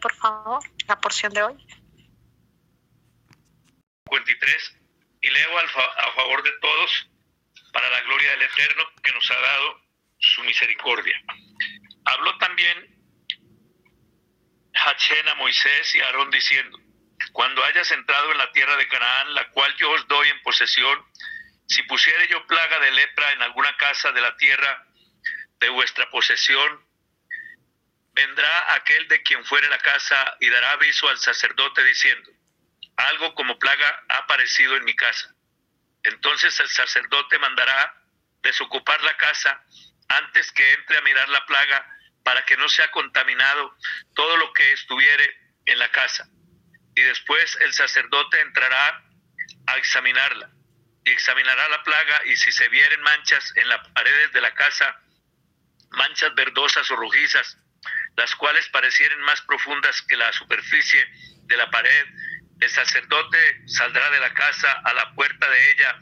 por favor, la porción de hoy. 53. Y leo a favor de todos, para la gloria del Eterno que nos ha dado su misericordia. Habló también Hachén a Moisés y Aarón diciendo, cuando hayas entrado en la tierra de Canaán, la cual yo os doy en posesión, si pusiere yo plaga de lepra en alguna casa de la tierra de vuestra posesión, vendrá aquel de quien fuere la casa y dará aviso al sacerdote diciendo, algo como plaga ha aparecido en mi casa. Entonces el sacerdote mandará desocupar la casa antes que entre a mirar la plaga para que no sea contaminado todo lo que estuviere en la casa. Y después el sacerdote entrará a examinarla y examinará la plaga y si se vieren manchas en las paredes de la casa, manchas verdosas o rojizas, las cuales parecieren más profundas que la superficie de la pared, el sacerdote saldrá de la casa a la puerta de ella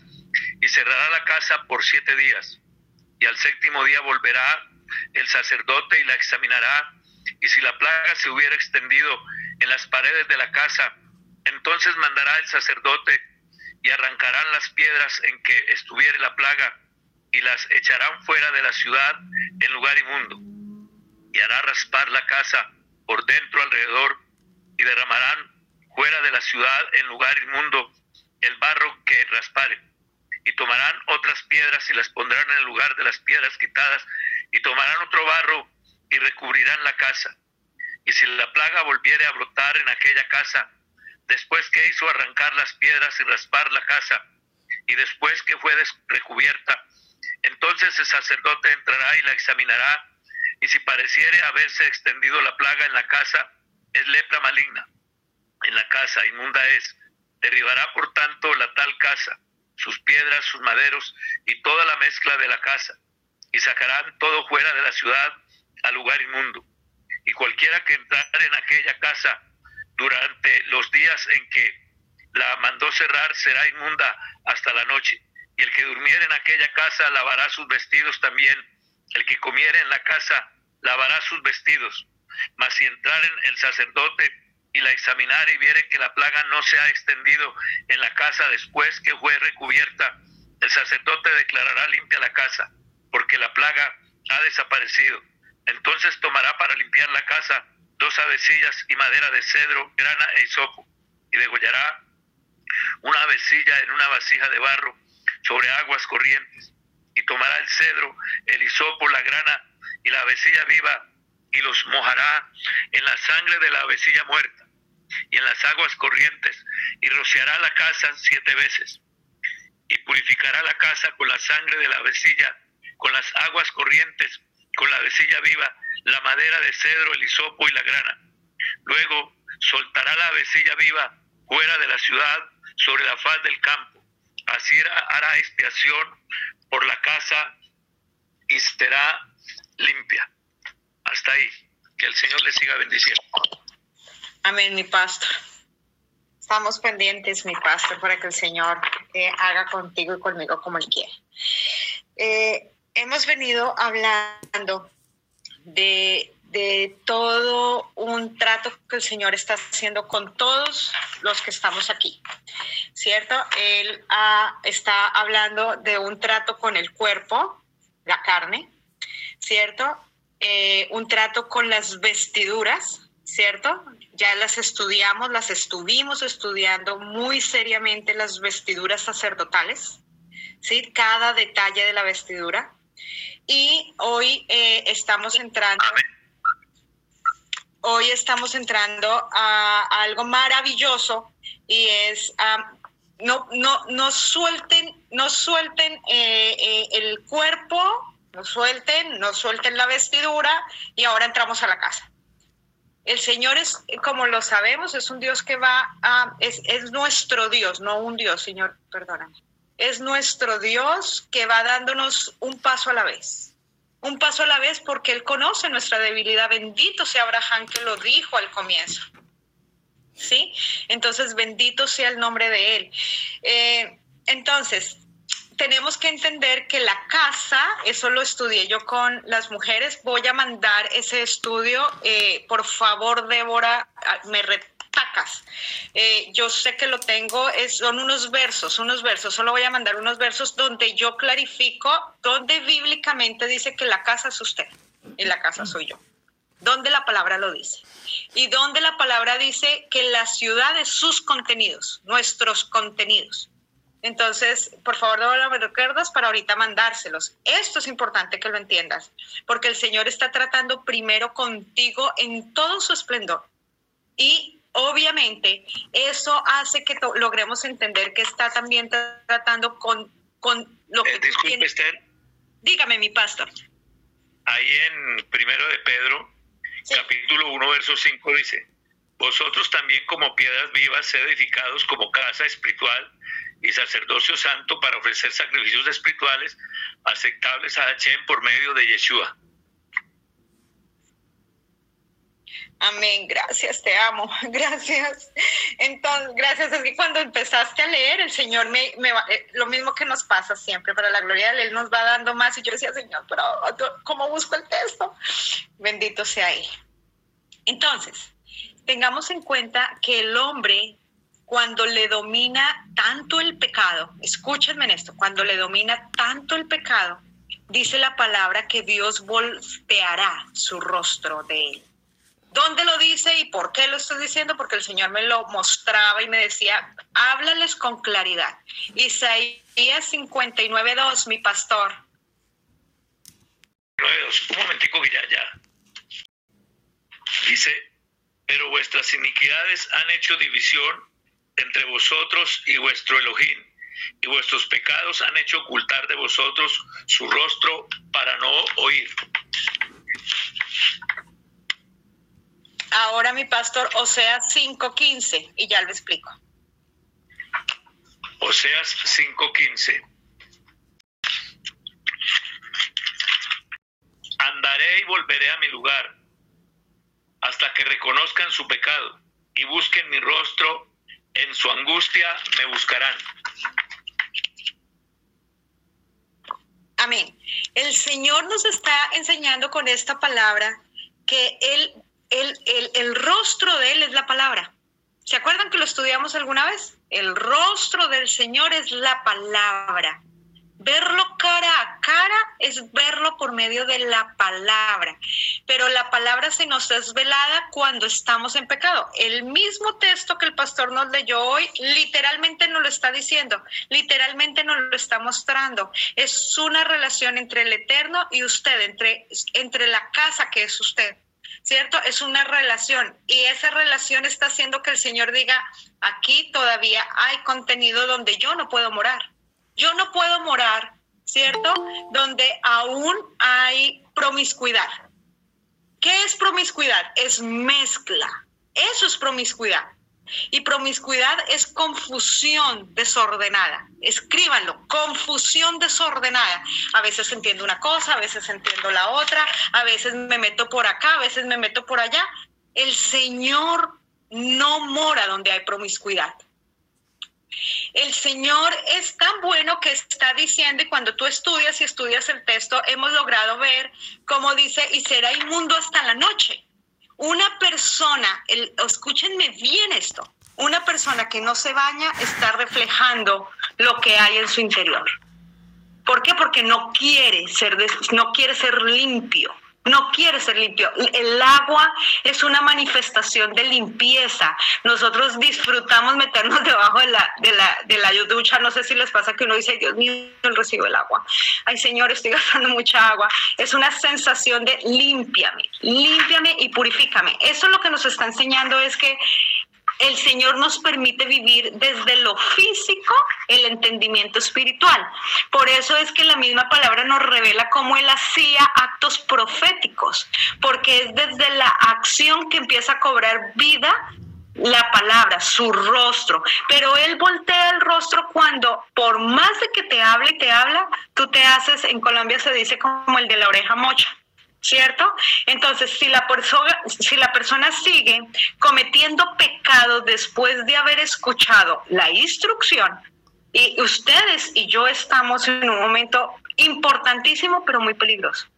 y cerrará la casa por siete días. Y al séptimo día volverá el sacerdote y la examinará. Y si la plaga se hubiera extendido en las paredes de la casa, entonces mandará el sacerdote y arrancarán las piedras en que estuviere la plaga y las echarán fuera de la ciudad en lugar inmundo. Y hará raspar la casa por dentro alrededor y derramarán fuera de la ciudad en lugar inmundo el barro que raspare. Y tomarán otras piedras y las pondrán en el lugar de las piedras quitadas y tomarán otro barro y recubrirán la casa. Y si la plaga volviere a brotar en aquella casa, después que hizo arrancar las piedras y raspar la casa, y después que fue recubierta, entonces el sacerdote entrará y la examinará, y si pareciere haberse extendido la plaga en la casa, es lepra maligna. En la casa inmunda es. Derribará por tanto la tal casa, sus piedras, sus maderos y toda la mezcla de la casa, y sacarán todo fuera de la ciudad al lugar inmundo. Y cualquiera que entrare en aquella casa durante los días en que la mandó cerrar será inmunda hasta la noche. Y el que durmiere en aquella casa lavará sus vestidos también. El que comiere en la casa lavará sus vestidos. Mas si entraren el sacerdote y la examinare y viere que la plaga no se ha extendido en la casa después que fue recubierta, el sacerdote declarará limpia la casa, porque la plaga ha desaparecido. Entonces tomará para limpiar la casa dos avecillas y madera de cedro, grana e hisopo, y degollará una avecilla en una vasija de barro sobre aguas corrientes, y tomará el cedro, el hisopo, la grana y la avecilla viva, y los mojará en la sangre de la avecilla muerta y en las aguas corrientes, y rociará la casa siete veces, y purificará la casa con la sangre de la avecilla, con las aguas corrientes, con la avecilla viva, la madera de cedro, el hisopo y la grana. Luego soltará la avecilla viva fuera de la ciudad sobre la faz del campo. Así hará expiación por la casa y será limpia. Hasta ahí. Que el Señor le siga bendiciendo. Amén, mi pastor. Estamos pendientes, mi pastor, para que el Señor eh, haga contigo y conmigo como Él quiere. Eh, hemos venido hablando de, todo un trato que el Señor está haciendo con todos los que estamos aquí, ¿cierto? Él ah, está hablando de un trato con el cuerpo, la carne, ¿cierto? Eh, un trato con las vestiduras, ¿cierto? Ya las estudiamos, las estuvimos estudiando muy seriamente las vestiduras sacerdotales, ¿sí? Cada detalle de la vestidura. Y hoy eh, estamos entrando, hoy estamos entrando a, algo maravilloso y es no, no, no suelten, no suelten eh, el cuerpo, no suelten, no suelten la vestidura y ahora entramos a la casa. El Señor es, como lo sabemos, es un Dios que va a, es, es nuestro Dios, no un Dios, Señor, perdóname es nuestro Dios que va dándonos un paso a la vez. Un paso a la vez porque Él conoce nuestra debilidad. Bendito sea Abraham que lo dijo al comienzo. ¿Sí? Entonces, bendito sea el nombre de Él. Eh, entonces, tenemos que entender que la casa, eso lo estudié yo con las mujeres, voy a mandar ese estudio, eh, por favor, Débora, ah, me retacas. Eh, yo sé que lo tengo, son unos versos, unos versos, solo voy a mandar unos versos donde yo clarifico, donde bíblicamente dice que la casa es usted y la casa soy yo, donde la palabra lo dice. Y donde la palabra dice que la ciudad es sus contenidos, nuestros contenidos. Entonces, por favor, no me recuerdas para ahorita mandárselos. Esto es importante que lo entiendas, porque el Señor está tratando primero contigo en todo su esplendor. Y obviamente eso hace que logremos entender que está también tratando con, con lo que... Eh, disculpe, Esther. Dígame, mi pastor. Ahí en primero de Pedro, capítulo 1, verso 5 dice, vosotros también como piedras vivas, edificados como casa espiritual y sacerdocio santo para ofrecer sacrificios espirituales aceptables a Hashem por medio de Yeshua. Amén, gracias, te amo, gracias. Entonces, gracias, es que cuando empezaste a leer, el Señor me, me eh, lo mismo que nos pasa siempre, para la gloria de Él nos va dando más y yo decía, Señor, pero ¿cómo busco el texto? Bendito sea Él. Entonces, tengamos en cuenta que el hombre cuando le domina tanto el pecado, escúchenme en esto, cuando le domina tanto el pecado, dice la palabra que Dios volteará su rostro de él. ¿Dónde lo dice y por qué lo estoy diciendo? Porque el Señor me lo mostraba y me decía, háblales con claridad. Isaías 59.2, mi pastor. Un momentico ya, ya. Dice, pero vuestras iniquidades han hecho división entre vosotros y vuestro Elohim, y vuestros pecados han hecho ocultar de vosotros su rostro para no oír. Ahora mi pastor, Oseas 5.15, y ya lo explico. Oseas 5.15. Andaré y volveré a mi lugar hasta que reconozcan su pecado y busquen mi rostro en su angustia me buscarán. Amén. El Señor nos está enseñando con esta palabra que él, el, el rostro de Él es la palabra. ¿Se acuerdan que lo estudiamos alguna vez? El rostro del Señor es la palabra. Verlo cara a cara es verlo por medio de la palabra, pero la palabra se nos es velada cuando estamos en pecado. El mismo texto que el pastor nos leyó hoy literalmente nos lo está diciendo, literalmente nos lo está mostrando. Es una relación entre el eterno y usted, entre, entre la casa que es usted. ¿cierto? Es una relación y esa relación está haciendo que el Señor diga, aquí todavía hay contenido donde yo no puedo morar. Yo no puedo morar, ¿cierto? Donde aún hay promiscuidad. ¿Qué es promiscuidad? Es mezcla. Eso es promiscuidad. Y promiscuidad es confusión desordenada. Escríbanlo, confusión desordenada. A veces entiendo una cosa, a veces entiendo la otra, a veces me meto por acá, a veces me meto por allá. El Señor no mora donde hay promiscuidad. El Señor es tan bueno que está diciendo, y cuando tú estudias y estudias el texto, hemos logrado ver cómo dice, y será inmundo hasta la noche. Una persona, escúchenme bien esto, una persona que no se baña está reflejando lo que hay en su interior. ¿Por qué? Porque no quiere ser, no quiere ser limpio no quiere ser limpio. El agua es una manifestación de limpieza. Nosotros disfrutamos meternos debajo de la, de la, de la ducha. No sé si les pasa que uno dice, Dios mío, recibo el agua. Ay, Señor, estoy gastando mucha agua. Es una sensación de límpiame, límpiame y purifícame. Eso lo que nos está enseñando es que el Señor nos permite vivir desde lo físico el entendimiento espiritual. Por eso es que la misma palabra nos revela cómo Él hacía actos proféticos, porque es desde la acción que empieza a cobrar vida la palabra, su rostro. Pero Él voltea el rostro cuando, por más de que te hable y te habla, tú te haces, en Colombia se dice como el de la oreja mocha ¿cierto? Entonces, si la, persona, si la persona sigue cometiendo pecado después de haber escuchado la instrucción, Y ustedes y yo estamos en un momento importantísimo, pero muy peligroso.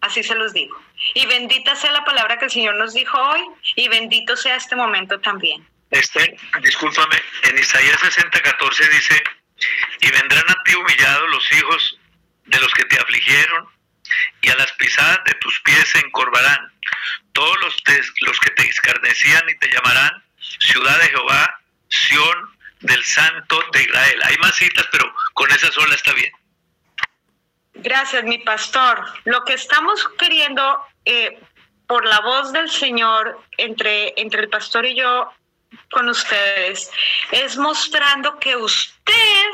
Así se los digo. Y bendita sea la palabra que el Señor nos dijo hoy y bendito sea este momento también. Este, discúlpame, en Isaías 60, 14 dice, y vendrán a ti humillados los hijos de los que te afligieron, y a las pisadas de tus pies se encorvarán. Todos los, los que te escarnecían y te llamarán ciudad de Jehová, Sión del Santo de Israel. Hay más citas, pero con esa sola está bien. Gracias, mi pastor. Lo que estamos queriendo eh, por la voz del Señor entre, entre el pastor y yo con ustedes es mostrando que usted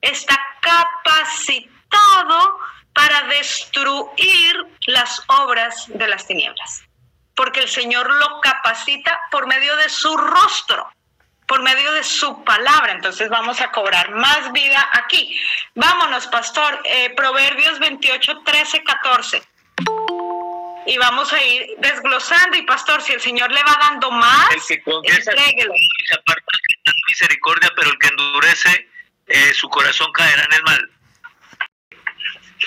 está capacitado para destruir las obras de las tinieblas, porque el Señor lo capacita por medio de su rostro por medio de su palabra. Entonces vamos a cobrar más vida aquí. Vámonos, pastor. Eh, Proverbios 28, 13, 14. Y vamos a ir desglosando. Y pastor, si el Señor le va dando más, el que confiesa se aparta misericordia, pero el que endurece eh, su corazón caerá en el mal.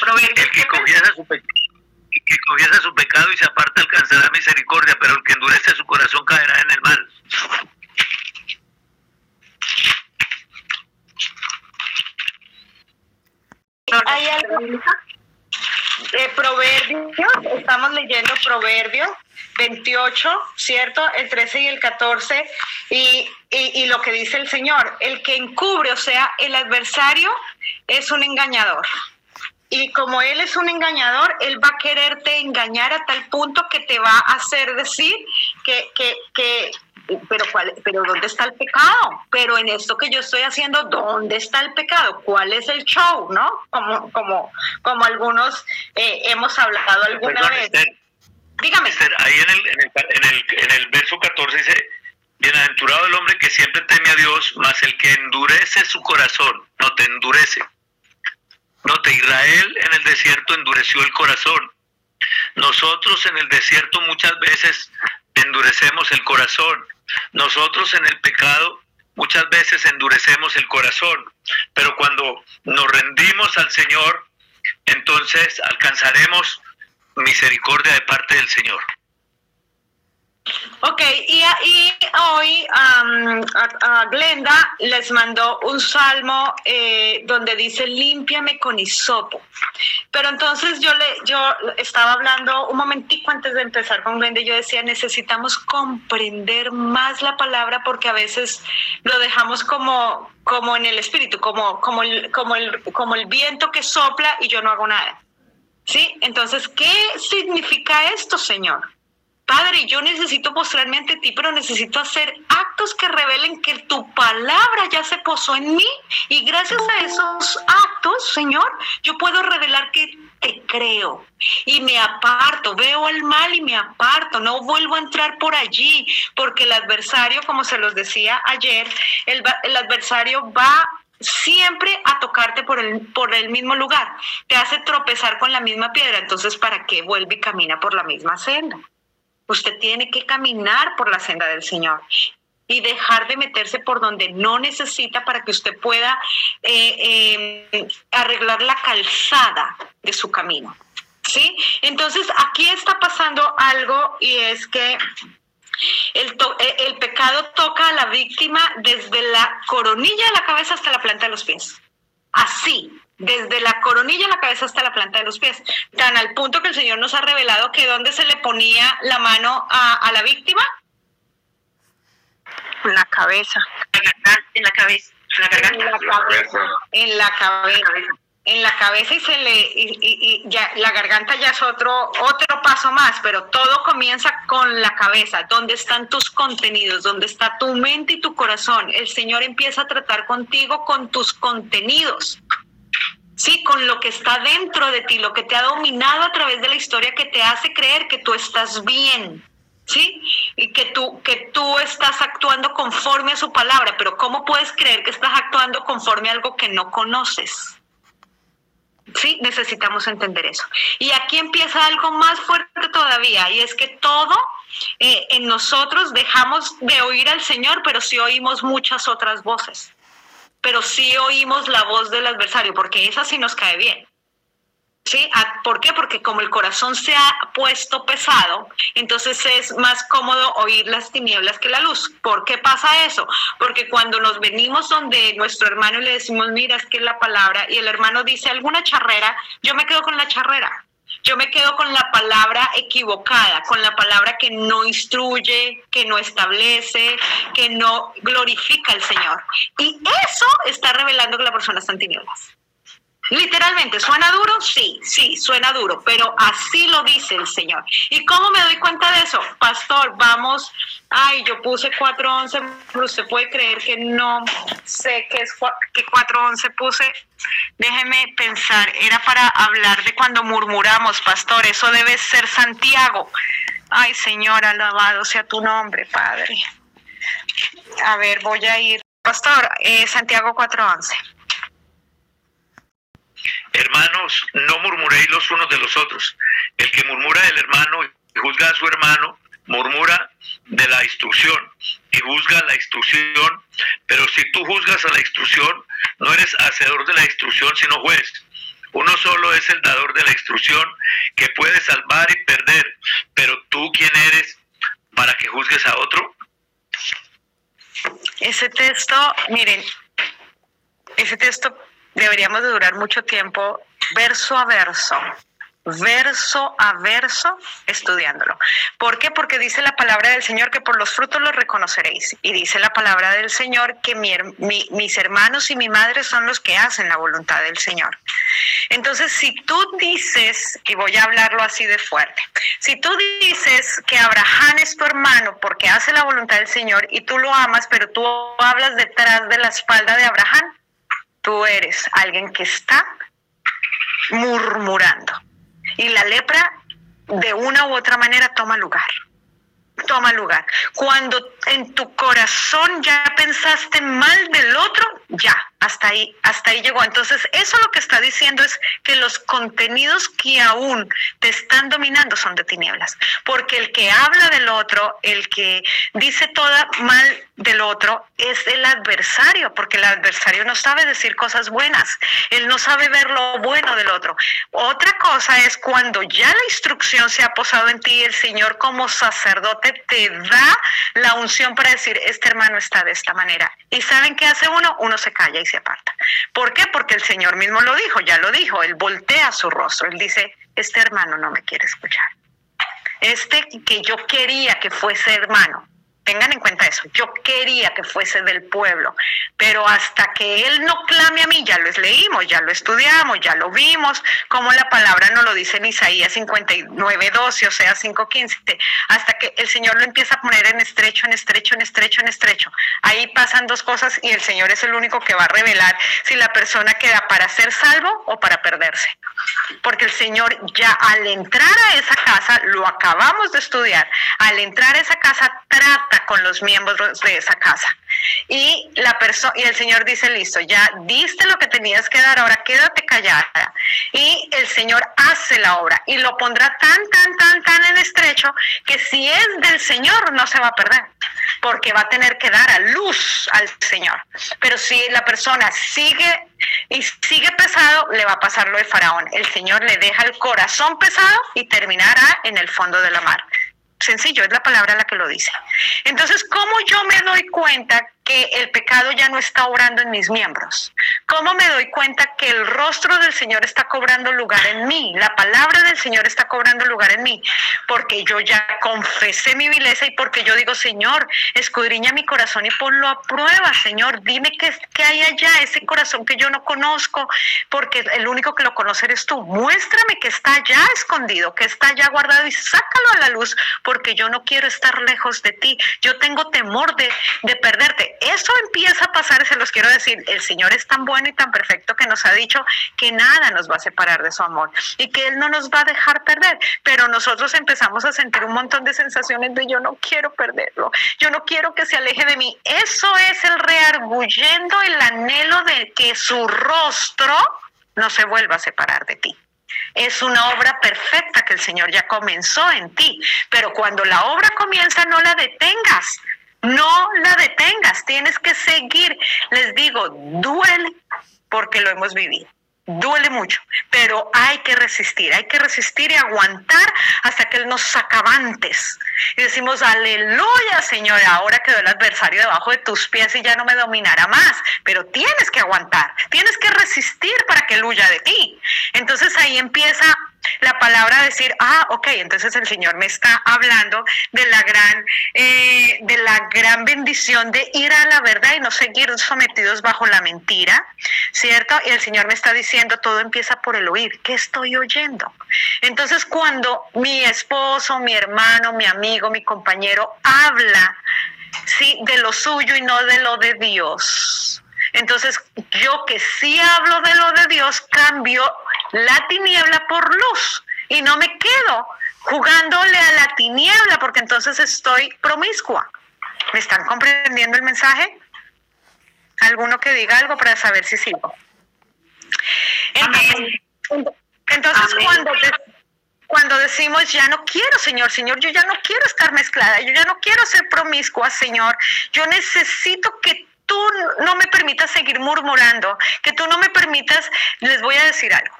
Proverbios, el que confiesa su pecado que confiesa su pecado y se aparta alcanzará misericordia, pero el que endurece su corazón caerá en el mal. ¿Hay algo? de Proverbios, estamos leyendo Proverbios 28, ¿cierto? El 13 y el 14, y, y, lo que dice el Señor, el que encubre, o sea, el adversario es un engañador. Y como Él es un engañador, Él va a quererte engañar a tal punto que te va a hacer decir que, que, que pero cuál, pero dónde está el pecado, pero en esto que yo estoy haciendo, ¿dónde está el pecado? ¿Cuál es el show, no? Como, como, como algunos eh, hemos hablado alguna vez. Dígame. ahí en el, en, el, en, el, en el verso 14 dice, bienaventurado el hombre que siempre teme a Dios, mas el que endurece su corazón, no te endurece. No te Israel en el desierto endureció el corazón. Nosotros en el desierto muchas veces endurecemos el corazón. Nosotros en el pecado muchas veces endurecemos el corazón, pero cuando nos rendimos al Señor, entonces alcanzaremos misericordia de parte del Señor. Ok, y, hoy a, Glenda les mandó un salmo eh, donde dice, límpiame con hisopo. Pero entonces yo, le, yo estaba hablando un momentico antes de empezar con Glenda yo decía, necesitamos comprender más la palabra porque a veces lo dejamos como, como en el espíritu, como, como, el, como, el, como el viento que sopla y yo no hago nada. ¿Sí? Entonces, ¿qué significa esto, Señor? Padre, yo necesito postrarme ante ti, pero necesito hacer actos que revelen que tu palabra ya se posó en mí. Y gracias a esos actos, Señor, yo puedo revelar que te creo y me aparto, veo el mal y me aparto, no vuelvo a entrar por allí, porque el adversario, como se los decía ayer, el, el adversario va siempre a tocarte por el, por el mismo lugar, te hace tropezar con la misma piedra, entonces ¿para qué vuelve y camina por la misma senda? Usted tiene que caminar por la senda del Señor y dejar de meterse por donde no necesita para que usted pueda eh, eh, arreglar la calzada de su camino. ¿Sí? Entonces, aquí está pasando algo y es que el, eh, el, pecado toca a la víctima desde la coronilla de la cabeza hasta la planta de los pies. Así, desde la coronilla de la cabeza hasta la planta de los pies, tan al punto que el Señor nos ha revelado que dónde se le ponía la mano a, la víctima. En la cabeza. En la cabeza. En la garganta. En la cabeza. En la cabeza. En la cabeza y se le y, ya la garganta ya es otro otro paso más, pero todo comienza con la cabeza, donde están tus contenidos, donde está tu mente y tu corazón. El Señor empieza a tratar contigo con tus contenidos sí, con lo que está dentro de ti, lo que te ha dominado a través de la historia que te hace creer que tú estás bien, ¿sí? Y que tú, que tú estás actuando conforme a su palabra, pero ¿cómo puedes creer que estás actuando conforme a algo que no conoces? Sí, necesitamos entender eso. Y aquí empieza algo más fuerte todavía, y es que todo eh, en nosotros dejamos de oír al Señor, pero sí oímos muchas otras voces. Pero sí oímos la voz del adversario, porque esa sí nos cae bien. ¿Sí? Ah, ¿Por qué? Porque como el corazón se ha puesto pesado, entonces es más cómodo oír las tinieblas que la luz. ¿Por qué pasa eso? Porque cuando nos venimos donde nuestro hermano y le decimos, mira, es que es la palabra, y el hermano dice alguna charrera, yo me quedo con la charrera. Yo me quedo con la palabra equivocada, con la palabra que no instruye, que no establece, que no glorifica al Señor. Y eso está revelando que la persona está en. Literalmente, ¿suena duro? Sí, sí, suena duro, pero así lo dice el Señor. ¿Y cómo me doy cuenta de eso? Pastor, vamos, ay, yo puse 411, pero usted puede creer que no sé qué es que 411 puse. Déjeme pensar, era para hablar de cuando murmuramos, pastor, eso debe ser Santiago. Ay, Señor, alabado sea tu nombre, Padre. A ver, voy a ir. Pastor, eh, Santiago 411. Hermanos, no murmuréis los unos de los otros. El que murmura del hermano y juzga a su hermano, murmura de la instrucción y juzga la instrucción. Pero si tú juzgas a la instrucción, no eres hacedor de la instrucción, sino juez. Uno solo es el dador de la instrucción que puede salvar y perder. Pero tú, ¿quién eres para que juzgues a otro? Ese texto, miren, ese texto deberíamos de durar mucho tiempo verso a verso, verso a verso estudiándolo. ¿Por qué? Porque dice la palabra del Señor que por los frutos los reconoceréis. Y dice la palabra del Señor que mis hermanos y mi madre son los que hacen la voluntad del Señor. Entonces, si tú dices, y voy a hablarlo así de fuerte, si tú dices que Abraham es tu hermano porque hace la voluntad del Señor y tú lo amas, pero tú hablas detrás de la espalda de Abraham, tú eres alguien que está murmurando. Y la lepra de una u otra manera toma lugar. Toma lugar. Cuando en tu corazón ya pensaste mal del otro, ya, hasta ahí, hasta ahí llegó. Entonces, eso lo que está diciendo es que los contenidos que aún te están dominando son de tinieblas. Porque el que habla del otro, el que dice toda mal del otro, es el adversario, porque el adversario no sabe decir cosas buenas. Él no sabe ver lo bueno del otro. Otra cosa es cuando ya la instrucción se ha posado en ti, el Señor como sacerdote te da la unción para decir, este hermano está de esta manera. ¿Y saben qué hace uno? Uno se calla y aparta. ¿Por qué? Porque el Señor mismo lo dijo, ya lo dijo, Él voltea su rostro, Él dice, este hermano no me quiere escuchar. Este que yo quería que fuese hermano, Tengan en cuenta eso. Yo quería que fuese del pueblo, pero hasta que él no clame a mí, ya lo leímos, ya lo estudiamos, ya lo vimos, como la palabra nos lo dice en Isaías 59, 12, o sea, 5.15, hasta que el Señor lo empieza a poner en estrecho, en estrecho, en estrecho, en estrecho. Ahí pasan dos cosas y el Señor es el único que va a revelar si la persona queda para ser salvo o para perderse. Porque el Señor ya al entrar a esa casa, lo acabamos de estudiar, al entrar a esa casa trata con los miembros de esa casa. Y, la persona y el Señor dice, listo, ya diste lo que tenías que dar, ahora quédate callada. Y el Señor hace la obra y lo pondrá tan, tan, tan, tan en estrecho que si es del Señor no se va a perder, porque va a tener que dar a luz al Señor. Pero si la persona sigue y sigue pesado, le va a pasar lo de Faraón. El Señor le deja el corazón pesado y terminará en el fondo de la mar. Sencillo, es la palabra la que lo dice. Entonces, ¿cómo yo me doy cuenta el pecado ya no está obrando en mis miembros? ¿Cómo me doy cuenta que el rostro del Señor está cobrando lugar en mí? La palabra del Señor está cobrando lugar en mí, porque yo ya confesé mi vileza y porque yo digo, Señor, escudriña mi corazón y ponlo a prueba, Señor, dime qué, qué hay allá, ese corazón que yo no conozco, porque el único que lo conoce eres tú. Muéstrame que está ya escondido, que está ya guardado y sácalo a la luz, porque yo no quiero estar lejos de ti. Yo tengo temor de, de perderte eso empieza a pasar, se los quiero decir, el Señor es tan bueno y tan perfecto que nos ha dicho que nada nos va a separar de su amor y que Él no nos va a dejar perder, pero nosotros empezamos a sentir un montón de sensaciones de yo no quiero perderlo, yo no quiero que se aleje de mí. Eso es el rearguyendo el anhelo de que su rostro no se vuelva a separar de ti. Es una obra perfecta que el Señor ya comenzó en ti, pero cuando la obra comienza no la detengas, no la detengas tienes que seguir. Les digo, duele porque lo hemos vivido. Duele mucho, pero hay que resistir, hay que resistir y aguantar hasta que Él nos acabantes. Y decimos, aleluya, Señor, ahora quedó el adversario debajo de tus pies y ya no me dominará más. Pero tienes que aguantar, tienes que resistir para que Él huya de ti. Entonces ahí empieza la palabra decir, ah, ok, entonces el Señor me está hablando de la gran, eh, de la gran bendición de ir a la verdad y no seguir sometidos bajo la mentira, ¿cierto? Y el Señor me está diciendo, todo empieza por el oír, ¿qué estoy oyendo? Entonces cuando mi esposo, mi hermano, mi amigo, mi compañero habla, sí, de lo suyo y no de lo de Dios, entonces, yo que sí hablo de lo de Dios, cambio la tiniebla por luz y no me quedo jugándole a la tiniebla porque entonces estoy promiscua. ¿Me están comprendiendo el mensaje? ¿Alguno que diga algo para saber si sigo? Entonces, cuando, cuando decimos, ya no quiero, Señor, Señor, yo ya no quiero estar mezclada, yo ya no quiero ser promiscua, Señor, yo necesito que tú no me permitas seguir murmurando, que tú no me permitas, les voy a decir algo.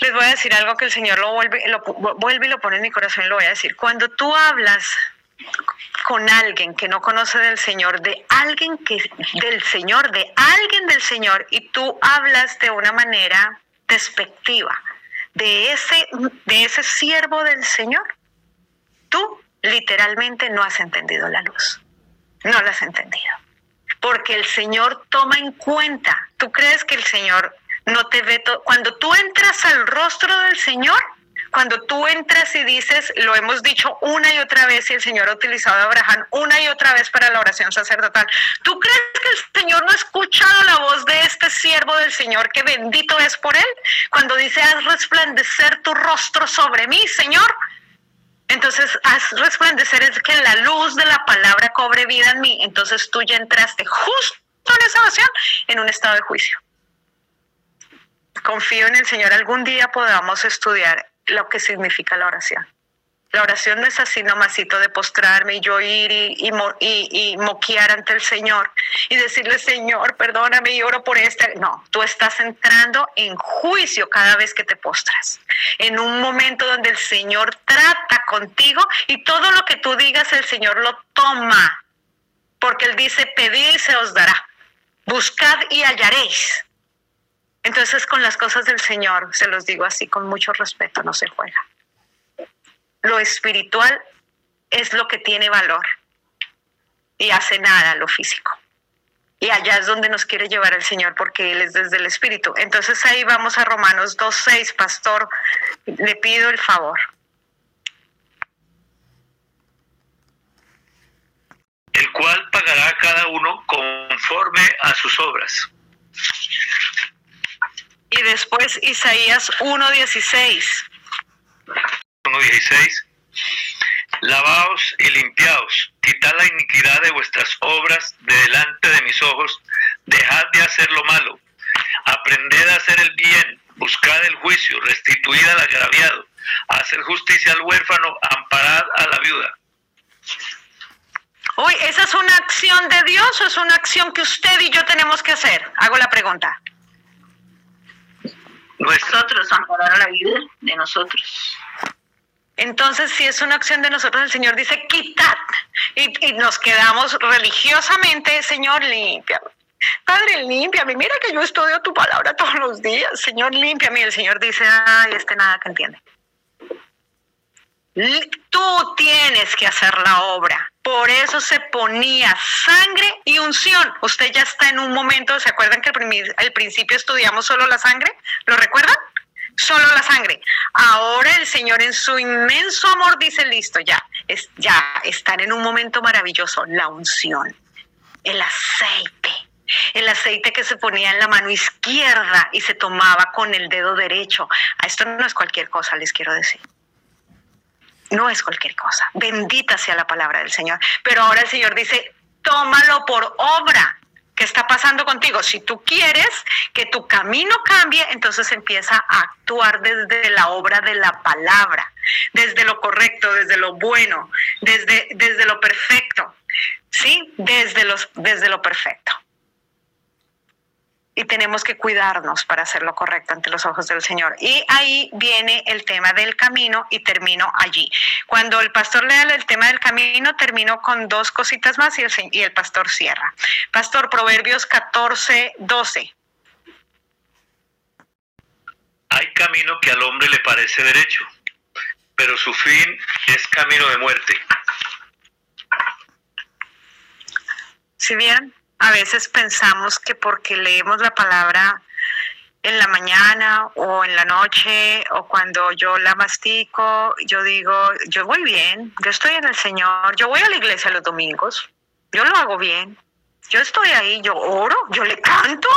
Les voy a decir algo que el Señor lo vuelve, lo vuelve y lo pone en mi corazón y lo voy a decir. Cuando tú hablas con alguien que no conoce del Señor, de alguien que del Señor, de alguien del Señor, y tú hablas de una manera despectiva de ese, de ese siervo del Señor, tú literalmente no has entendido la luz. No lo has entendido. Porque el Señor toma en cuenta. ¿Tú crees que el Señor no te ve? Cuando tú entras al rostro del Señor, cuando tú entras y dices, lo hemos dicho una y otra vez y el Señor ha utilizado a Abraham una y otra vez para la oración sacerdotal, ¿tú crees que el Señor no ha escuchado la voz de este siervo del Señor que bendito es por él? Cuando dice, haz resplandecer tu rostro sobre mí, Señor. Entonces, haz resplandecer es que la luz de la palabra cobre vida en mí. Entonces tú ya entraste justo en esa oración en un estado de juicio. Confío en el Señor. Algún día podamos estudiar lo que significa la oración. La oración no es así nomasito de postrarme y yo ir y, moquear ante el Señor y decirle, Señor, perdóname y oro por este. No, tú estás entrando en juicio cada vez que te postras. En un momento donde el Señor trata contigo y todo lo que tú digas el Señor lo toma. Porque Él dice, pedid y se os dará. Buscad y hallaréis. Entonces con las cosas del Señor, se los digo así con mucho respeto, no se juega lo espiritual es lo que tiene valor y hace nada lo físico. Y allá es donde nos quiere llevar el Señor porque Él es desde el Espíritu. Entonces ahí vamos a Romanos 2.6, pastor, le pido el favor. El cual pagará a cada uno conforme a sus obras. Y después Isaías 1.16. 1.16. Lavaos y limpiaos, quitad la iniquidad de vuestras obras de delante de mis ojos, dejad de hacer lo malo, aprended a hacer el bien, buscad el juicio, restituid al agraviado, hacer justicia al huérfano, amparad a la viuda. Uy, ¿esa es una acción de Dios o es una acción que usted y yo tenemos que hacer? Hago la pregunta. Nosotros, amparar a la vida de nosotros. Entonces, si es una acción de nosotros, el Señor dice, quitad. Y, nos quedamos religiosamente, Señor, limpia. Padre, límpiame. Mira que yo estudio tu palabra todos los días. Señor, límpiame. Y el Señor dice, ay, este nada que entiende. Tú tienes que hacer la obra. Por eso se ponía sangre y unción. Usted ya está en un momento, ¿se acuerdan que al principio estudiamos solo la sangre? ¿Lo recuerdan? Solo la sangre. Ahora el Señor en su inmenso amor dice, listo, ya, es, ya están en un momento maravilloso, la unción, el aceite. El aceite que se ponía en la mano izquierda y se tomaba con el dedo derecho. Esto no es cualquier cosa, les quiero decir. No es cualquier cosa. Bendita sea la palabra del Señor. Pero ahora el Señor dice, tómalo por obra. ¿Qué está pasando contigo? Si tú quieres que tu camino cambie, entonces empieza a actuar desde la obra de la palabra, desde lo correcto, desde lo bueno, desde, desde lo perfecto. ¿Sí? desde, los, desde lo perfecto y tenemos que cuidarnos para hacer lo correcto ante los ojos del Señor. Y ahí viene el tema del camino y termino allí. Cuando el pastor lea el tema del camino, termino con dos cositas más y el, y el pastor cierra. Pastor, Proverbios 14, 12. Hay camino que al hombre le parece derecho, pero su fin es camino de muerte. Si bien a veces pensamos que porque leemos la palabra en la mañana o en la noche o cuando yo la mastico, yo digo, yo voy bien, yo estoy en el Señor, yo voy a la iglesia los domingos, yo lo hago bien, yo estoy ahí, yo oro, yo le canto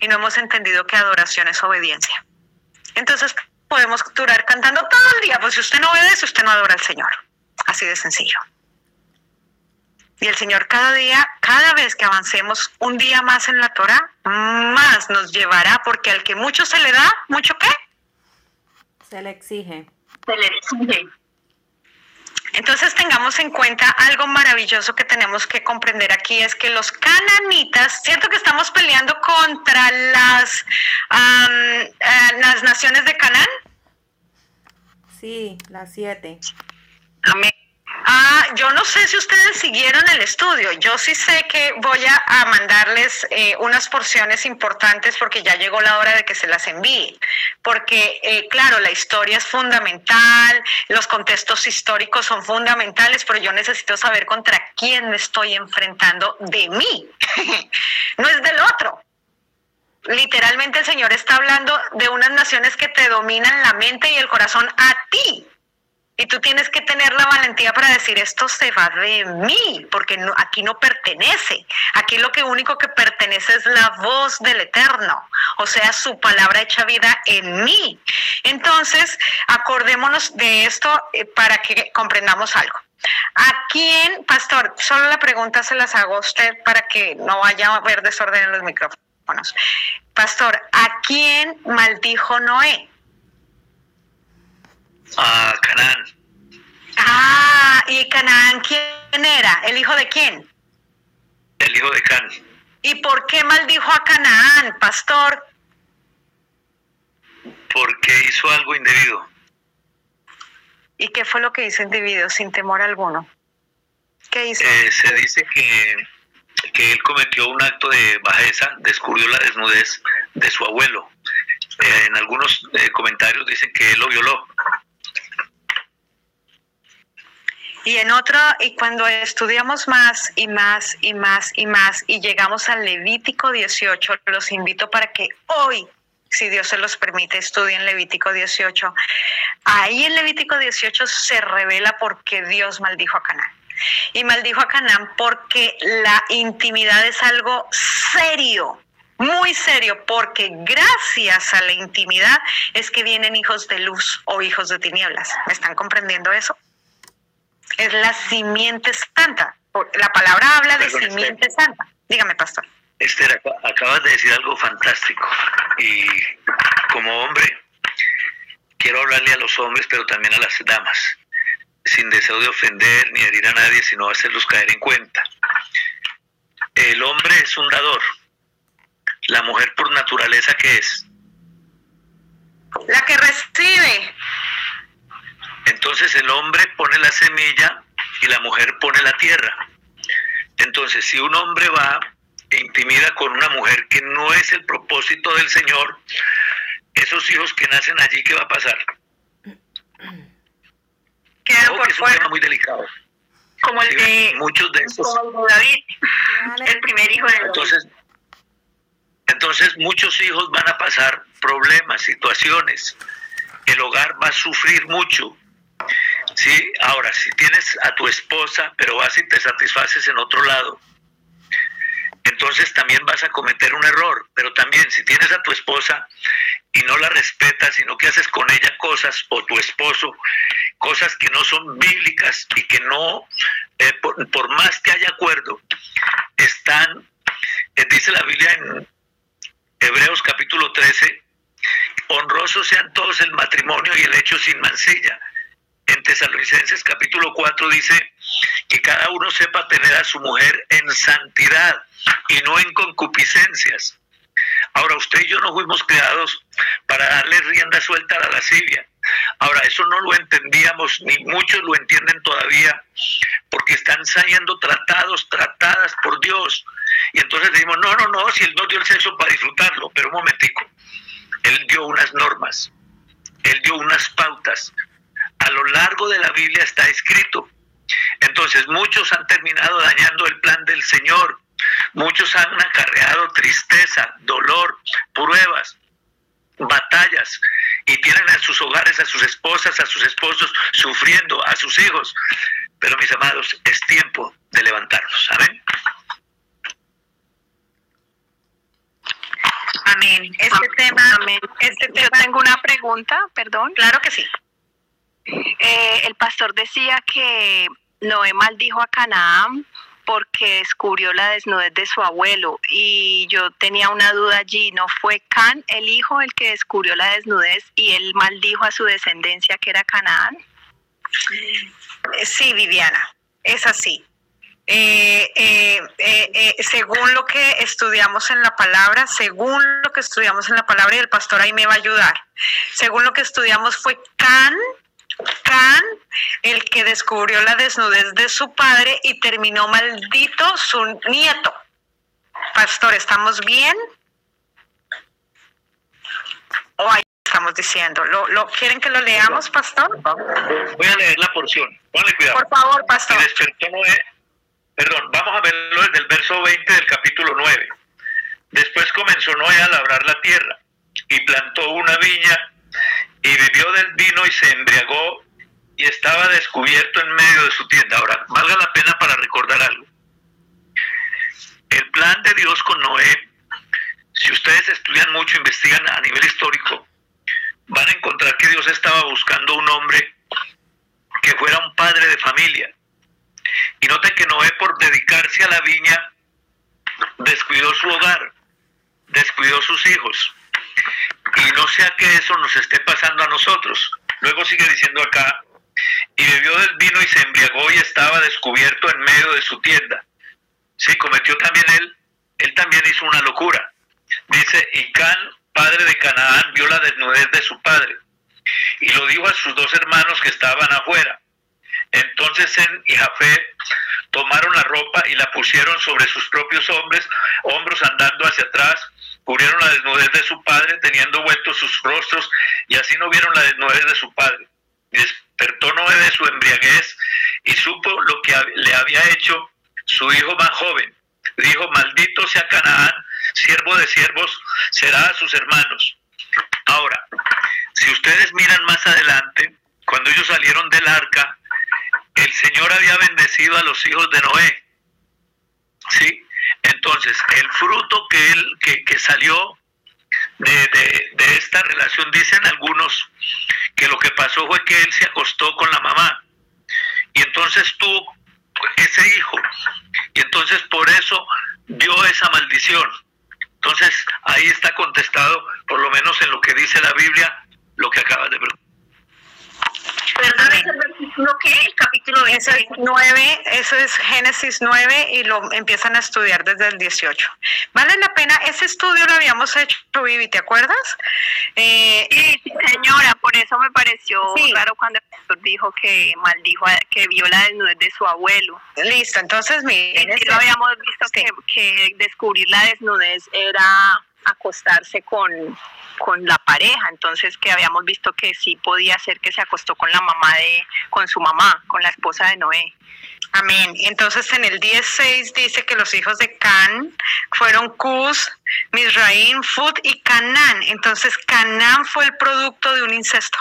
y no hemos entendido que adoración es obediencia. Entonces podemos durar cantando todo el día, pues si usted no obedece, usted no adora al Señor. Así de sencillo. Y el Señor cada día, cada vez que avancemos un día más en la Torah, más nos llevará, porque al que mucho se le da, ¿mucho qué? Se le exige. Se le exige. Entonces tengamos en cuenta algo maravilloso que tenemos que comprender aquí, es que los cananitas, cierto que estamos peleando contra las, eh, las naciones de Canaán. Sí, las siete. Amén. Ah, yo no sé si ustedes siguieron el estudio. Yo sí sé que voy a, mandarles eh, unas porciones importantes porque ya llegó la hora de que se las envíe. Porque, eh, claro, la historia es fundamental, los contextos históricos son fundamentales, pero yo necesito saber contra quién me estoy enfrentando de mí. no es del otro. Literalmente el Señor está hablando de unas naciones que te dominan la mente y el corazón a ti y tú tienes que tener la valentía para decir esto se va de mí, porque aquí no pertenece. Aquí lo que único que pertenece es la voz del Eterno, o sea, su palabra hecha vida en mí. Entonces, acordémonos de esto eh, para que comprendamos algo. ¿A quién, pastor? Solo la pregunta se las hago a usted para que no vaya a haber desorden en los micrófonos. Pastor, ¿a quién maldijo Noé? A Canaán. Ah, ¿y Canaán quién era? ¿El hijo de quién? El hijo de Can. ¿Y por qué maldijo a Canaán, pastor? Porque hizo algo indebido. ¿Y qué fue lo que hizo indebido, sin temor alguno? ¿Qué hizo? Eh, se dice que, que él cometió un acto de bajeza, descubrió la desnudez de su abuelo. Eh, en algunos eh, comentarios dicen que él lo violó. Y en otro, y cuando estudiamos más y más y más y más y llegamos al Levítico 18, los invito para que hoy, si Dios se los permite, estudien Levítico 18. Ahí en Levítico 18 se revela por qué Dios maldijo a Canaán. Y maldijo a Canaán porque la intimidad es algo serio, muy serio, porque gracias a la intimidad es que vienen hijos de luz o hijos de tinieblas. ¿Me están comprendiendo eso? Es la simiente santa. La palabra habla de simiente santa. Dígame, pastor. Esther, acabas de decir algo fantástico. Y como hombre, quiero hablarle a los hombres, pero también a las damas, sin deseo de ofender ni herir a nadie, sino hacerlos caer en cuenta. El hombre es un dador. La mujer por naturaleza, ¿qué es? La que recibe. Entonces el hombre pone la semilla y la mujer pone la tierra. Entonces si un hombre va e intimida con una mujer que no es el propósito del Señor, esos hijos que nacen allí, ¿qué va a pasar? Quedan por es un tema muy delicado. Como el de muchos de esos. David, el primer hijo de Entonces, entonces muchos hijos van a pasar problemas, situaciones. El hogar va a sufrir mucho Sí, ahora, si tienes a tu esposa, pero vas y te satisfaces en otro lado, entonces también vas a cometer un error. Pero también, si tienes a tu esposa y no la respetas, sino que haces con ella cosas, o tu esposo, cosas que no son bíblicas y que no, eh, por, más que haya acuerdo, están, eh, dice la Biblia en Hebreos capítulo 13, honrosos sean todos el matrimonio y el hecho sin mancilla en Tesalonicenses capítulo 4 dice, que cada uno sepa tener a su mujer en santidad y no en concupiscencias. Ahora, usted y yo no fuimos creados para darle rienda suelta a la lascivia. Ahora, eso no lo entendíamos, ni muchos lo entienden todavía, porque están saliendo tratados, tratadas por Dios. Y entonces decimos, no, no, no, si Él no dio el sexo para disfrutarlo, pero un momentico, Él dio unas normas, Él dio unas pautas. A lo largo de la Biblia está escrito. Entonces, muchos han terminado dañando el plan del Señor. Muchos han acarreado tristeza, dolor, pruebas, batallas y tienen en sus hogares a sus esposas, a sus esposos sufriendo, a sus hijos. Pero mis amados, es tiempo de levantarnos. Amén. Amén. Este Amén. tema, Amén. este Yo tema, tengo una pregunta, perdón. claro que sí. Eh, el pastor decía que Noé maldijo a Canaán porque descubrió la desnudez de su abuelo y yo tenía una duda allí, ¿no fue Can el hijo el que descubrió la desnudez y él maldijo a su descendencia que era Canaán? Eh, Sí, Viviana, es así. Eh, según lo que estudiamos en la palabra, según lo que estudiamos en la palabra, y el pastor ahí me va a ayudar, según lo que estudiamos fue Can, Can, el que descubrió la desnudez de su padre y terminó maldito su nieto. Pastor, ¿estamos bien? O ahí estamos diciendo. ¿Lo, lo, ¿Quieren que lo leamos, pastor? Voy a leer la porción. Ponle cuidado. Por favor, Y pastor. despertó Noé. Perdón, vamos a verlo desde el verso 20 del capítulo 9. Después comenzó Noé a labrar la tierra y plantó una viña y bebió del vino y se embriagó y estaba descubierto en medio de su tienda. Ahora, valga la pena para recordar algo. El plan de Dios con Noé, si ustedes estudian mucho, investigan a nivel histórico, van a encontrar que Dios estaba buscando un hombre que fuera un padre de familia. Y noten que Noé por dedicarse a la viña descuidó su hogar, descuidó sus hijos. Y no sea que eso nos esté pasando a nosotros. Luego sigue diciendo acá, y bebió del vino y se embriagó y estaba descubierto en medio de su tienda. Sí, cometió también él, él también hizo una locura. Dice, y Can, padre de Canaán, vio la desnudez de su padre y lo dijo a sus dos hermanos que estaban afuera. Entonces Sem y Jafé tomaron la ropa y la pusieron sobre sus propios hombres, hombros andando hacia atrás, cubrieron la desnudez de su padre, teniendo vueltos sus rostros, y así no vieron la desnudez de su padre. Despertó Noé de su embriaguez y supo lo que le había hecho su hijo más joven. Dijo, maldito sea Canaán, siervo de siervos, será a sus hermanos. Ahora, si ustedes miran más adelante, cuando ellos salieron del arca, el Señor había bendecido a los hijos de Noé. ¿Sí? Entonces, el fruto que él que, que salió de, de- de esta relación, dicen algunos que lo que pasó fue que él se acostó con la mamá y entonces tuvo ese hijo y entonces por eso dio esa maldición. Entonces, ahí está contestado, por lo menos en lo que dice la Biblia, lo que acabas de preguntar. Perdón, ¿es el versículo qué? El capítulo Eso es 9, eso es Génesis 9 y lo empiezan a estudiar desde el 18. Vale la pena, ese estudio lo habíamos hecho, Vivi, ¿te acuerdas? Eh, Sí, señora, por eso me pareció Sí. raro cuando el pastor dijo que maldijo, a- que vio la desnudez de su abuelo. listo, entonces miren, En sí este- lo habíamos visto Sí. que, que descubrir la desnudez era acostarse con, con la pareja, entonces que habíamos visto que sí podía ser que se acostó con la mamá de, con su mamá, con la esposa de Noé. amén. Entonces en el 16 dice que los hijos de Can fueron Cus, Misraim, Fut y Canaán. Entonces Canaán fue el producto de un incesto.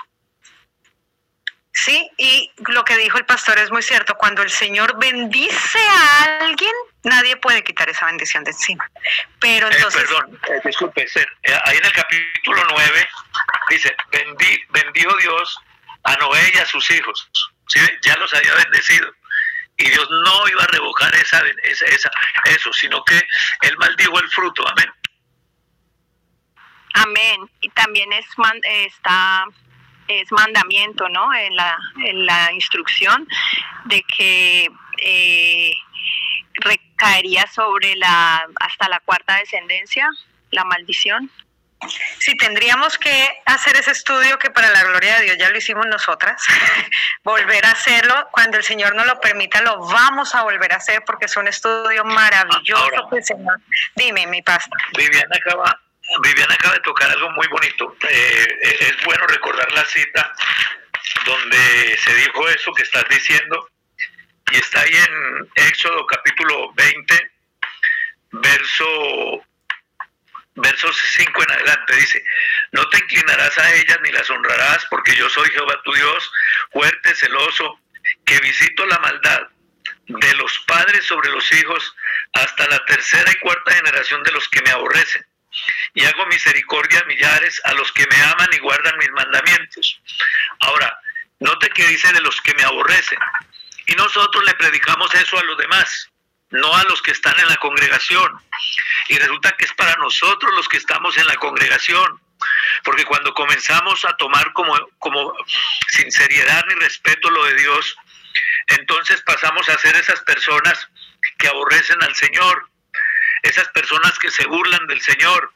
Sí, y lo que dijo el pastor es muy cierto. Cuando el Señor bendice a alguien, nadie puede quitar esa bendición de encima. Pero Eh, entonces, perdón, eh, disculpe, Esther, eh, ahí en el capítulo 9 dice, "Bendi- bendijo Dios a Noé y a sus hijos. Ya los había bendecido. Y Dios no iba a revocar esa, esa, esa- eso, sino que Él maldijo el fruto. Amén. Amén. Y también es man- está es mandamiento, ¿no? En la, en la instrucción de que eh, recaería sobre la hasta la cuarta descendencia la maldición. Sí, tendríamos que hacer ese estudio que para la gloria de Dios ya lo hicimos nosotras, volver a hacerlo, cuando el Señor nos lo permita, lo vamos a volver a hacer porque es un estudio maravilloso Ahora. que el Señor. Dime, mi pastor. Viviana acaba, Viviana acaba de tocar algo muy bonito. Eh, es bueno recordar la cita donde se dijo eso que estás diciendo y está ahí en Éxodo capítulo 20, verso versos 5 en adelante dice, no te inclinarás a ellas ni las honrarás porque yo soy Jehová tu Dios, fuerte, celoso, que visito la maldad de los padres sobre los hijos hasta la tercera y cuarta generación de los que me aborrecen. Y hago misericordia a millares a los que me aman y guardan mis mandamientos. Ahora, note que dice de los que me aborrecen. Y nosotros le predicamos eso a los demás, no a los que están en la congregación. Y resulta que es para nosotros los que estamos en la congregación. Porque cuando comenzamos a tomar como, como sin seriedad ni respeto lo de Dios, entonces pasamos a ser esas personas que aborrecen al Señor, esas personas que se burlan del Señor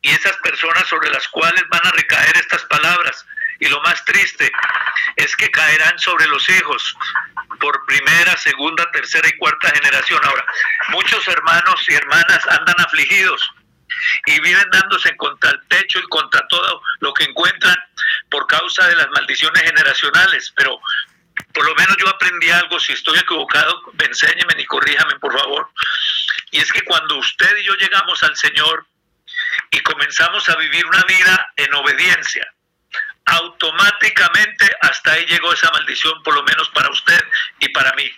y esas personas sobre las cuales van a recaer estas palabras. Y lo más triste es que caerán sobre los hijos por primera, segunda, tercera y cuarta generación. Ahora, muchos hermanos y hermanas andan afligidos y viven dándose contra el techo y contra todo lo que encuentran por causa de las maldiciones generacionales. Pero por lo menos yo aprendí algo, si estoy equivocado, enséñeme y corríjame, por favor. Y es que cuando usted y yo llegamos al Señor y comenzamos a vivir una vida en obediencia, automáticamente hasta ahí llegó esa maldición, por lo menos para usted y para mí.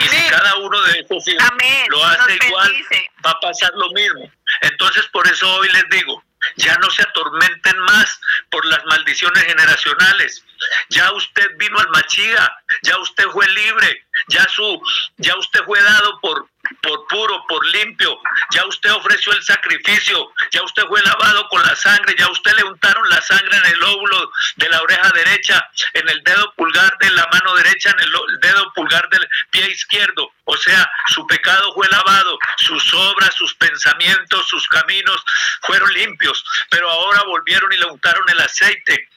Y si cada uno de esos hijos Amén. lo Nos hace igual, bendice. va a pasar lo mismo. Entonces, por eso hoy les digo, ya no se atormenten más por las maldiciones generacionales. Ya usted vino al Machía, ya usted fue libre, ya su, ya usted fue dado por, por puro, por limpio, ya usted ofreció el sacrificio, ya usted fue lavado con la sangre, ya usted le untaron la sangre en el óvulo de la oreja derecha, en el dedo pulgar de la mano derecha, en el dedo pulgar del pie izquierdo. O sea, su pecado fue lavado, sus obras, sus pensamientos, sus caminos fueron limpios, pero ahora volvieron y le untaron el aceite.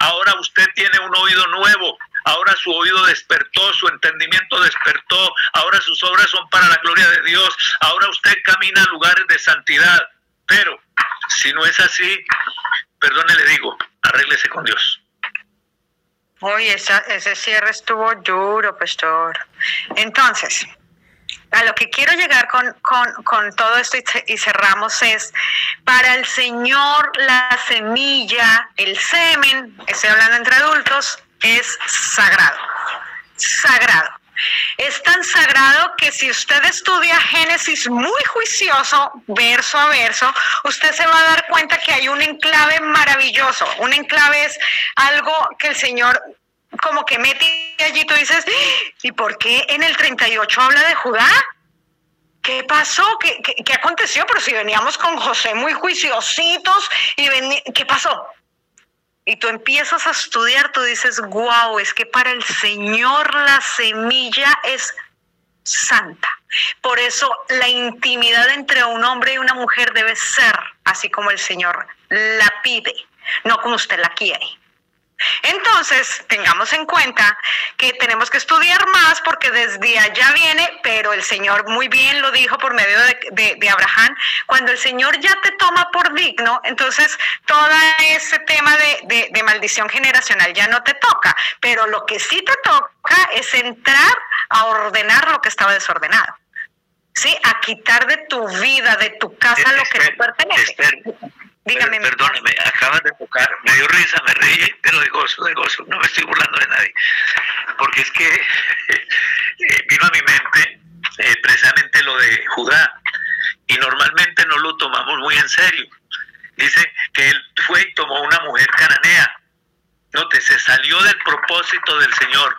Ahora usted tiene un oído nuevo, ahora su oído despertó, su entendimiento despertó, ahora sus obras son para la gloria de Dios, ahora usted camina a lugares de santidad. Pero si no es así, perdone le digo, arréglese con Dios. Uy, esa- ese cierre estuvo duro, pastor. Entonces, a lo que quiero llegar con, con, todo esto y cerramos es, para el Señor la semilla, el semen, estoy hablando entre adultos, es sagrado. Sagrado. Es tan sagrado que si usted estudia Génesis muy juicioso, verso a verso, usted se va a dar cuenta que hay un enclave maravilloso. Un enclave es algo que el Señor como que mete allí, tú dices, ¿y por qué en el 38 habla de Judá? ¿Qué pasó? ¿Qué, qué, aconteció? Pero si veníamos con José muy juiciositos y ¿qué pasó? Y tú empiezas a estudiar, tú dices, wow, es que para el Señor la semilla es santa. Por eso la intimidad entre un hombre y una mujer debe ser así como el Señor la pide, no como usted la quiere. Entonces, tengamos en cuenta que tenemos que estudiar más porque desde allá viene, pero el Señor muy bien lo dijo por medio de, de- de Abraham, cuando el Señor ya te toma por digno, entonces todo ese tema de, maldición generacional ya no te toca, pero lo que sí te toca es entrar a ordenar lo que estaba desordenado. Sí, a quitar de tu vida, de tu casa lo que no Esther, pertenece. Esther, Dígame. per- perdóneme, acabas de tocar, me dio risa, me reí, pero de gozo, de gozo, no me estoy burlando de nadie, porque es que eh, vino a mi mente eh, precisamente lo de Judá, y normalmente no lo tomamos muy en serio. Dice que él fue y tomó una mujer cananea, note, se salió del propósito del Señor.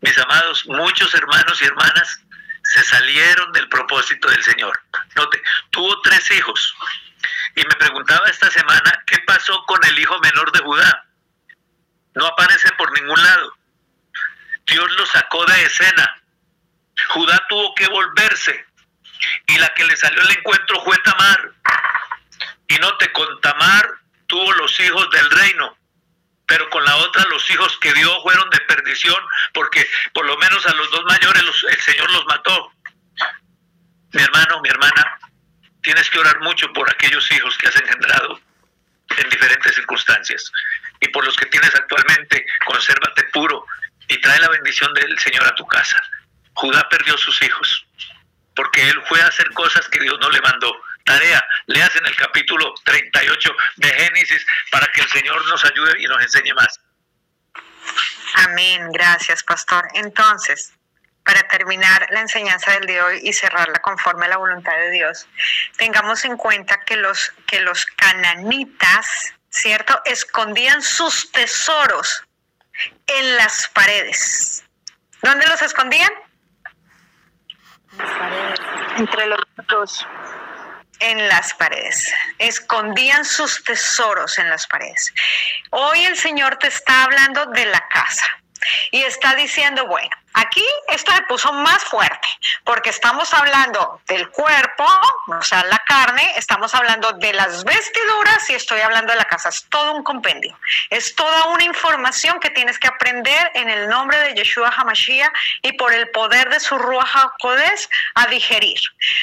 Mis amados, muchos hermanos y hermanas se salieron del propósito del Señor. Note, tuvo tres hijos. Y me preguntaba esta semana qué pasó con el hijo menor de Judá. no aparece por ningún lado. Dios lo sacó de escena. Judá tuvo que volverse y la que le salió al encuentro fue Tamar. Y note, con Tamar tuvo los hijos del reino, pero con la otra los hijos que dio fueron de perdición, porque por lo menos a los dos mayores el Señor los mató. Mi hermano, mi hermana, tienes que orar mucho por aquellos hijos que has engendrado en diferentes circunstancias. Y por los que tienes actualmente, consérvate puro y trae la bendición del Señor a tu casa. Judá perdió sus hijos porque él fue a hacer cosas que Dios no le mandó. Tarea, leas en el capítulo 38 de Génesis para que el Señor nos ayude y nos enseñe más. Amén, gracias, pastor. Entonces, para terminar la enseñanza del día de hoy y cerrarla conforme a la voluntad de Dios, tengamos en cuenta que los, que los cananitas, ¿cierto?, escondían sus tesoros en las paredes. ¿Dónde los escondían? Entre los dos. En las paredes. Escondían sus tesoros en las paredes. Hoy el Señor te está hablando de la casa y está diciendo, bueno, Aquí esto se puso más fuerte, porque estamos hablando del cuerpo, o sea, la carne, estamos hablando de las vestiduras y estoy hablando de la casa. Es todo un compendio. Es toda una información que tienes que aprender en el nombre de Yeshua Hamashiach y por el poder de su Ruach HaKodesh a digerir.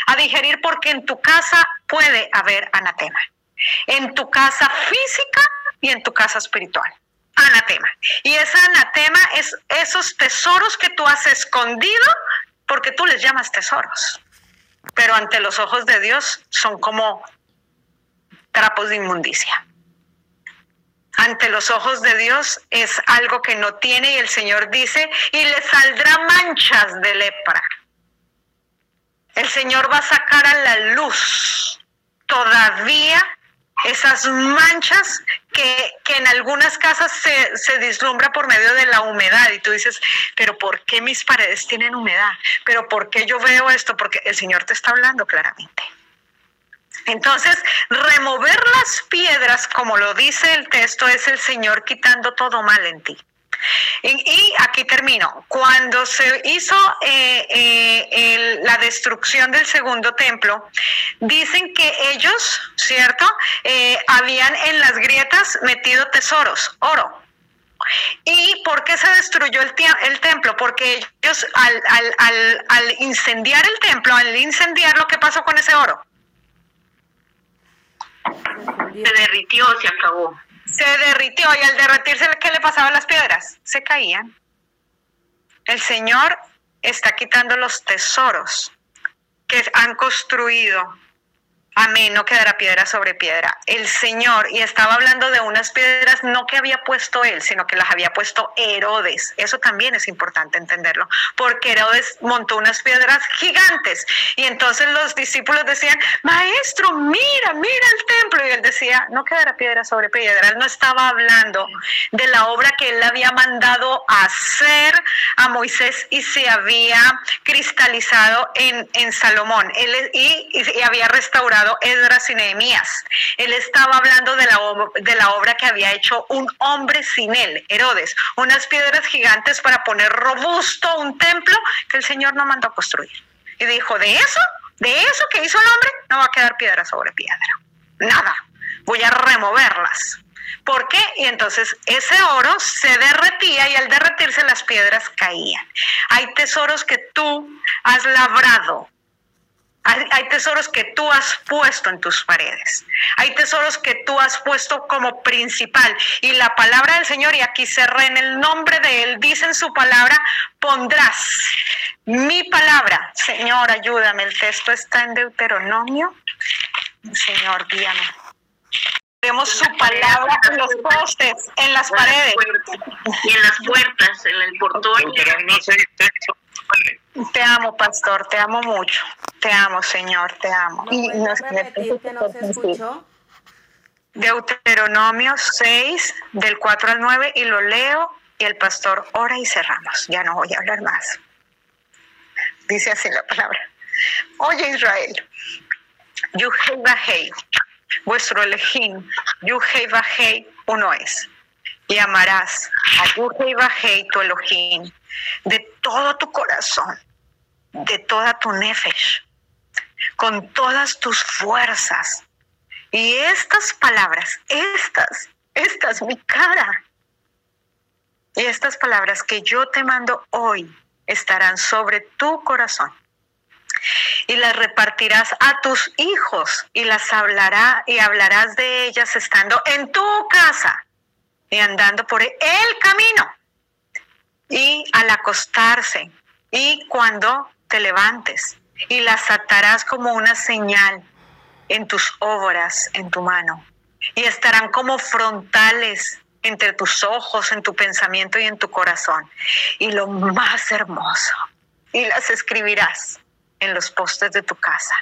A digerir porque en tu casa puede haber anatema. En tu casa física y en tu casa espiritual anatema. Y ese anatema es esos tesoros que tú has escondido porque tú les llamas tesoros. Pero ante los ojos de Dios son como trapos de inmundicia. Ante los ojos de Dios es algo que no tiene y el Señor dice, y le saldrá manchas de lepra. El Señor va a sacar a la luz todavía esas manchas que, en algunas casas se, se vislumbra por medio de la humedad y tú dices, pero ¿por qué mis paredes tienen humedad? ¿Pero por qué yo veo esto? Porque el Señor te está hablando claramente. Entonces, remover las piedras, como lo dice el texto, es el Señor quitando todo mal en ti. Y, aquí termino. Cuando se hizo eh, eh, la destrucción del segundo templo, dicen que ellos, ¿cierto? Eh, habían en las grietas metido tesoros, oro. ¿Y por qué se destruyó el, templo? Porque ellos al, al, al, incendiar el templo, al incendiar, ¿lo que pasó con ese oro? Se derritió, se acabó se derritió y al derretirse, ¿qué le pasaba a las piedras? Se caían. El Señor está quitando los tesoros que han construido Amén, no quedará piedra sobre piedra. El Señor, y estaba hablando de unas piedras no que había puesto él, sino que las había puesto Herodes. Eso también es importante entenderlo, porque Herodes montó unas piedras gigantes. Y entonces los discípulos decían, maestro, mira, mira el templo. Y él decía, no quedará piedra sobre piedra. Él no estaba hablando de la obra que él había mandado hacer a Moisés y se había cristalizado en, en Salomón. Él, y, y había restaurado Esdras y Nehemías. Él estaba hablando de la, de la obra que había hecho un hombre sin él, Herodes, unas piedras gigantes para poner robusto un templo que el Señor no mandó construir. Y dijo, de eso, de eso que hizo el hombre, no va a quedar piedra sobre piedra. Nada. Voy a removerlas. ¿Por qué? Y entonces ese oro se derretía y al derretirse las piedras caían. Hay tesoros que tú has labrado, hay, tesoros que tú has puesto en tus paredes. Hay tesoros que tú has puesto como principal. Y la palabra del Señor, y aquí cerré en el nombre de Él, dice en su palabra, pondrás mi palabra. Señor, ayúdame. El texto está en Deuteronomio. Señor, guíame. Vemos su palabra en los postes, en las paredes. Y en las puertas, en el portón. Te amo, pastor, te amo mucho. Te amo, Señor, te amo. Y nos, repetir que no se escuchó? Deuteronomio 6, del 4 al 9, y lo leo, y el pastor ora y cerramos. Ya no voy a hablar más. Dice así la palabra. Oye Israel, Yuhei Bajei, vuestro Elohim, Yuhei Bajei, uno es. y amarás a Yahweh y Bajei, tu Elohim, de todo tu corazón, de toda tu nefesh, con todas tus fuerzas. Y estas palabras, estas, estas, mi cara, y estas palabras que yo te mando hoy estarán sobre tu corazón. Y las repartirás a tus hijos y las hablará y hablarás de ellas estando en tu casa y andando por el camino y al acostarse y cuando te levantes y las atarás como una señal en tus obras, en tu mano y estarán como frontales entre tus ojos, en tu pensamiento y en tu corazón. Y lo más hermoso, y las escribirás en los postes de tu casa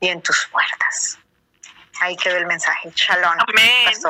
y en tus puertas. Ahí quedó el mensaje. Shalom. Amén. pastor.